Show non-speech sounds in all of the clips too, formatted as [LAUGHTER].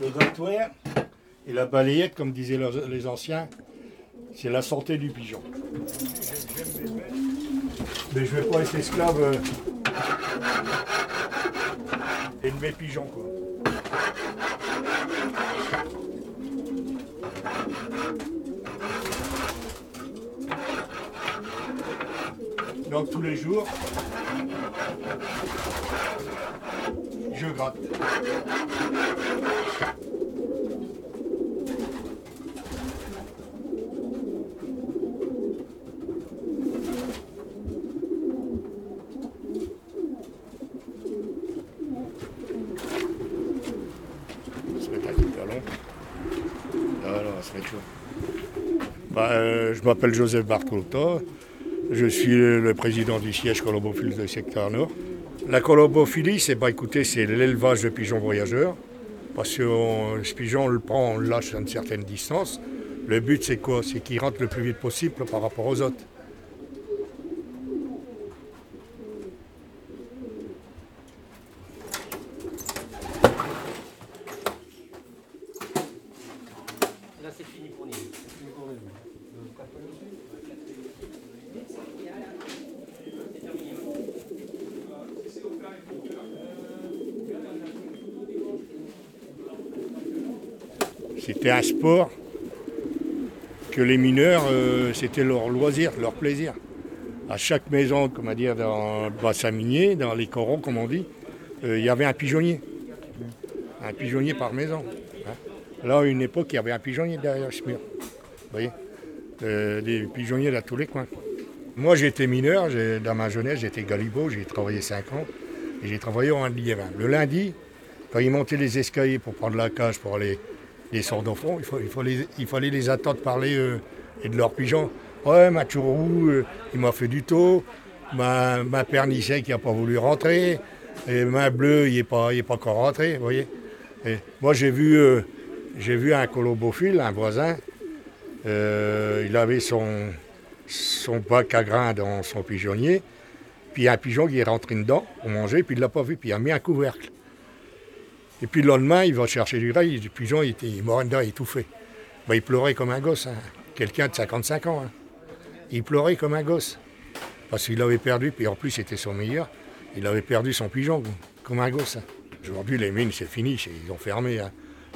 Le grattoir et la balayette, comme disaient les anciens, c'est la santé du pigeon. Mais je vais pas être esclave euh, et de mes pigeons, quoi. Donc tous les jours, je gratte. Ça va être super long. Ah non, ça va être chaud. Euh, je m'appelle Joseph Bartolta. Je suis le président du siège colombophile du secteur nord. La colombophilie, c'est bah, c'est l'élevage de pigeons voyageurs. Parce que ce pigeon, on le prend, on le lâche à une certaine distance. Le but, c'est quoi? C'est qu'il rentre le plus vite possible par rapport aux autres. Là, c'est fini pour nous. C'est fini pour nous. C'était un sport que les mineurs, euh, c'était leur loisir, leur plaisir. À chaque maison, comment dire, dans le bassin minier, dans les corons, comme on dit, euh, il y avait un pigeonnier. Un pigeonnier par maison. hein. Là, à une époque, il y avait un pigeonnier derrière ce mur. Vous voyez Euh, Des pigeonniers dans tous les coins. Moi, j'étais mineur, dans ma jeunesse, j'étais galibot, j'ai travaillé 5 ans. Et j'ai travaillé en liévin. Le lundi, quand ils montaient les escaliers pour prendre la cage pour aller descendre au fond, il, faut- fallait, les attendre parler euh, et de leurs pigeons. Ouais, ma Tourou, euh, il m'a fait du taux. Ma, ma qui n'a pas voulu rentrer. Et ma bleu, il n'est pas, encore rentré, voyez. Moi, j'ai vu, euh, j'ai vu un colombophile, un voisin. euh, il avait son, son bac à grains dans son pigeonnier. Puis un pigeon qui est rentré dedans pour manger, puis il ne l'a pas vu, puis il a mis un couvercle. Et puis le lendemain, il va chercher du grain, le pigeon il était dedans, étouffé. Ben, il pleurait comme un gosse, hein. quelqu'un de 55 ans. hein. Il pleurait comme un gosse. Parce qu'il avait perdu, puis en plus c'était son meilleur, il avait perdu son pigeon, comme un gosse. hein. Aujourd'hui, les mines, c'est fini, ils ont fermé.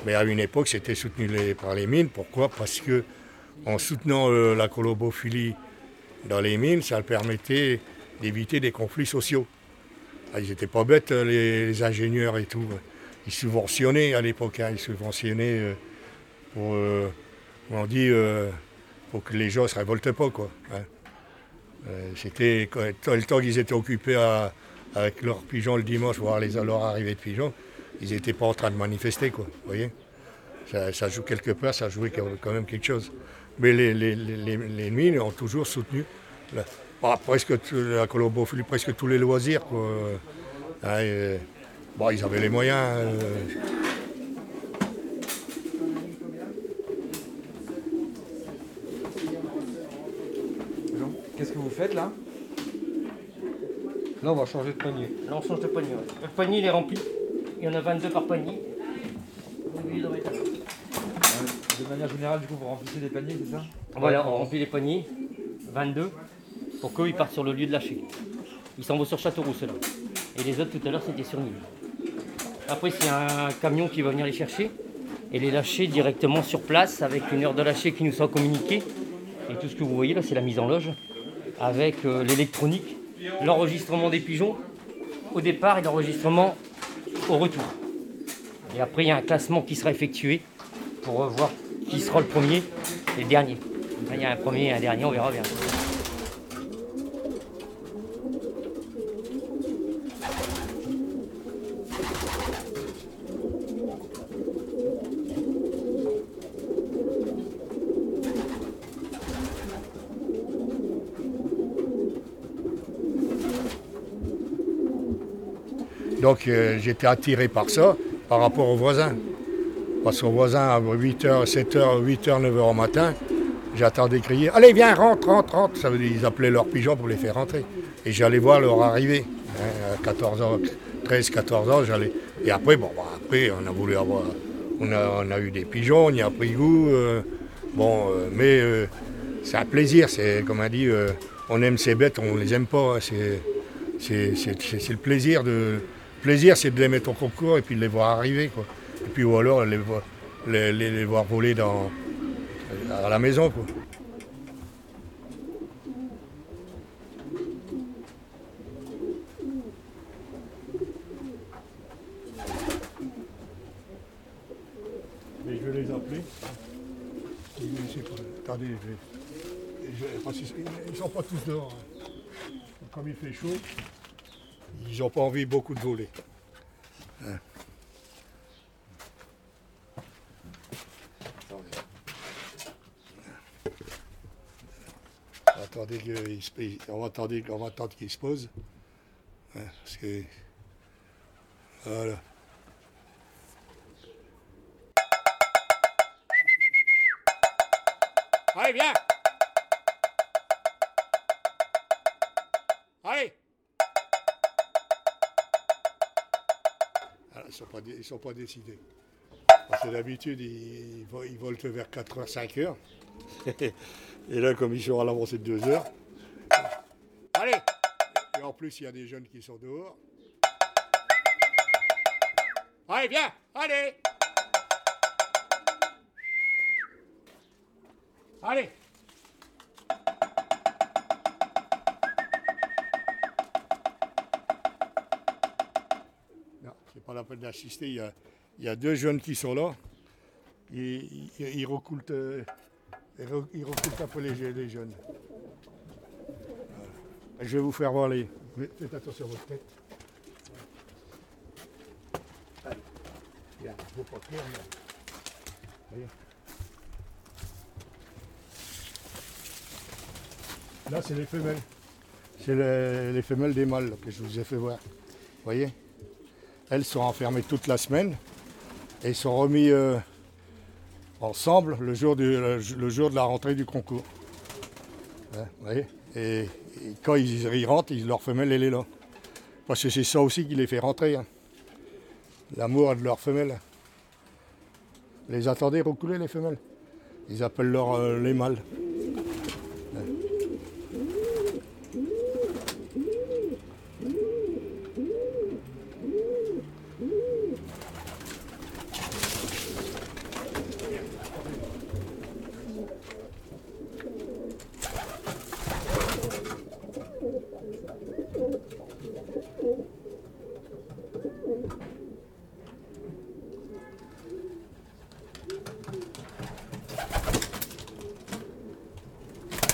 Mais à une époque, c'était soutenu par les mines. Pourquoi? Parce que en soutenant euh, la colobophilie dans les mines, ça permettait d'éviter des conflits sociaux. Ah, ils n'étaient pas bêtes, euh, les ingénieurs et tout. Ils subventionnaient à l'époque, hein, ils subventionnaient euh, pour, euh, on dit, euh, pour que les gens ne se révoltent pas. Quoi, hein. C'était le temps qu'ils étaient occupés avec leurs pigeons le dimanche, voir les, leur arrivée de pigeons, ils n'étaient pas en train de manifester. Quoi, voyez ça, joue quelque part, ça jouait quand même quelque chose. Mais les, les, ont toujours soutenu la- bah, presque la colobophilie, presque tous les loisirs. Quoi. Hein, bon, ils avaient les moyens. euh, Qu'est-ce que vous faites là? Là, on va changer de panier. Là, on change de panier. ouais. Le panier, il est rempli. Il y en a 22 par panier. Mettre De manière générale, du coup, vous remplissez des paniers, c'est ça? Voilà, on remplit les paniers, 22, pour qu'eux ils partent sur le lieu de lâcher. Ils s'en vont sur Châteauroux, ceux-là. Et les autres, tout à l'heure, c'était sur Nîmes. Après, c'est un camion qui va venir les chercher et les lâcher directement sur place avec une heure de lâcher qui nous sera communiquée. Et tout ce que vous voyez là, c'est la mise en loge avec euh, l'électronique, l'enregistrement des pigeons au départ et l'enregistrement au retour. Et après, il y a un classement qui sera effectué pour voir qui sera le premier et le dernier. Il y a un premier et un dernier, on verra bien. Donc euh, j'étais attiré par ça, par rapport aux voisins. Parce qu'aux voisins, à 8h, 7h, 8h, 9h au matin, j'attendais crier Allez, viens, rentre, rentre, rentre. Ça veut dire appelaient leurs pigeons pour les faire rentrer. Et j'allais voir leur arrivée. hein, à 14 ans, 13, 14 ans, j'allais. Et après, bon, bah, après, on a voulu avoir. On a, on a eu des pigeons, on y a pris goût. euh, bon, euh, mais c'est un plaisir, c'est comme on dit, on aime ces bêtes, on les aime pas. hein, c'est le plaisir de. Le plaisir, c'est de les mettre au concours et puis de les voir arriver, quoi. Et puis ou alors les, voir- les, les- les voir voler dans, à la maison, quoi. Mais je vais les appeler. Attendez, je vais- je- parce qu'ils ne sont pas tous dehors. hein. Comme il fait chaud, ils n'ont pas envie beaucoup de voler. Hein. On va attendre, on va attendre se pose. Hein, parce que. Voilà. Allez, viens Allez Ah, Ils ne sont, pas dé- ils sont pas décidés. Parce que d'habitude, ils, ils volent vers 4h, 5h. [LAUGHS] Et là, comme ils sont à l'avancée de 2 heures. Allez Et en plus, il y a des jeunes qui sont dehors. Allez, viens Allez Allez pas la peine d'assister. Il y, a, deux jeunes qui sont là. Ils, ils, recoulent, euh, un peu les, je- les jeunes. Je vais vous faire voir les. Faites attention à votre tête. Là. C'est les femelles. C'est le- les femelles des mâles que je vous ai fait voir. Vous voyez? Elles sont enfermées toute la semaine et sont remis euh, ensemble le jour, du- le, jour de la rentrée du concours. Hein, voyez et, quand ils, ils rentrent, ils, leur femelle, elle est là. Parce que c'est ça aussi qui les fait rentrer. hein. L'amour de leur femelle. Les attendez recouler les femelles Ils appellent leur, euh, les mâles.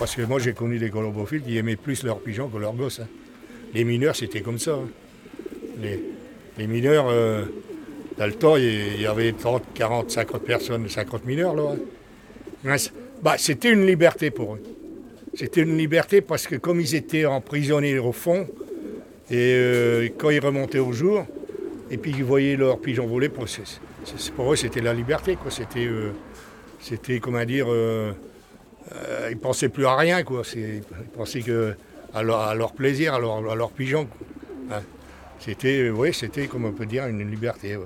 Parce que moi j'ai connu des colombophiles qui aimaient plus leurs pigeons que leurs gosses. hein. Les mineurs c'était comme ça. hein. Les, mineurs, euh, dans le temps, il y avait 30, 40, 50 personnes, 50 mineurs là. hein. Bah, c'était une liberté pour eux. C'était une liberté parce que comme ils étaient emprisonnés au fond, et euh, quand ils remontaient au jour, et puis qu'ils voyaient leurs pigeons voler, pour, eux c'était la liberté. euh, c'était comment dire, ils pensaient plus à rien. Quoi. Ils pensaient que à leur, plaisir, à leur, pigeon. Hein. C'était, euh, c'était, comme on peut dire, une liberté.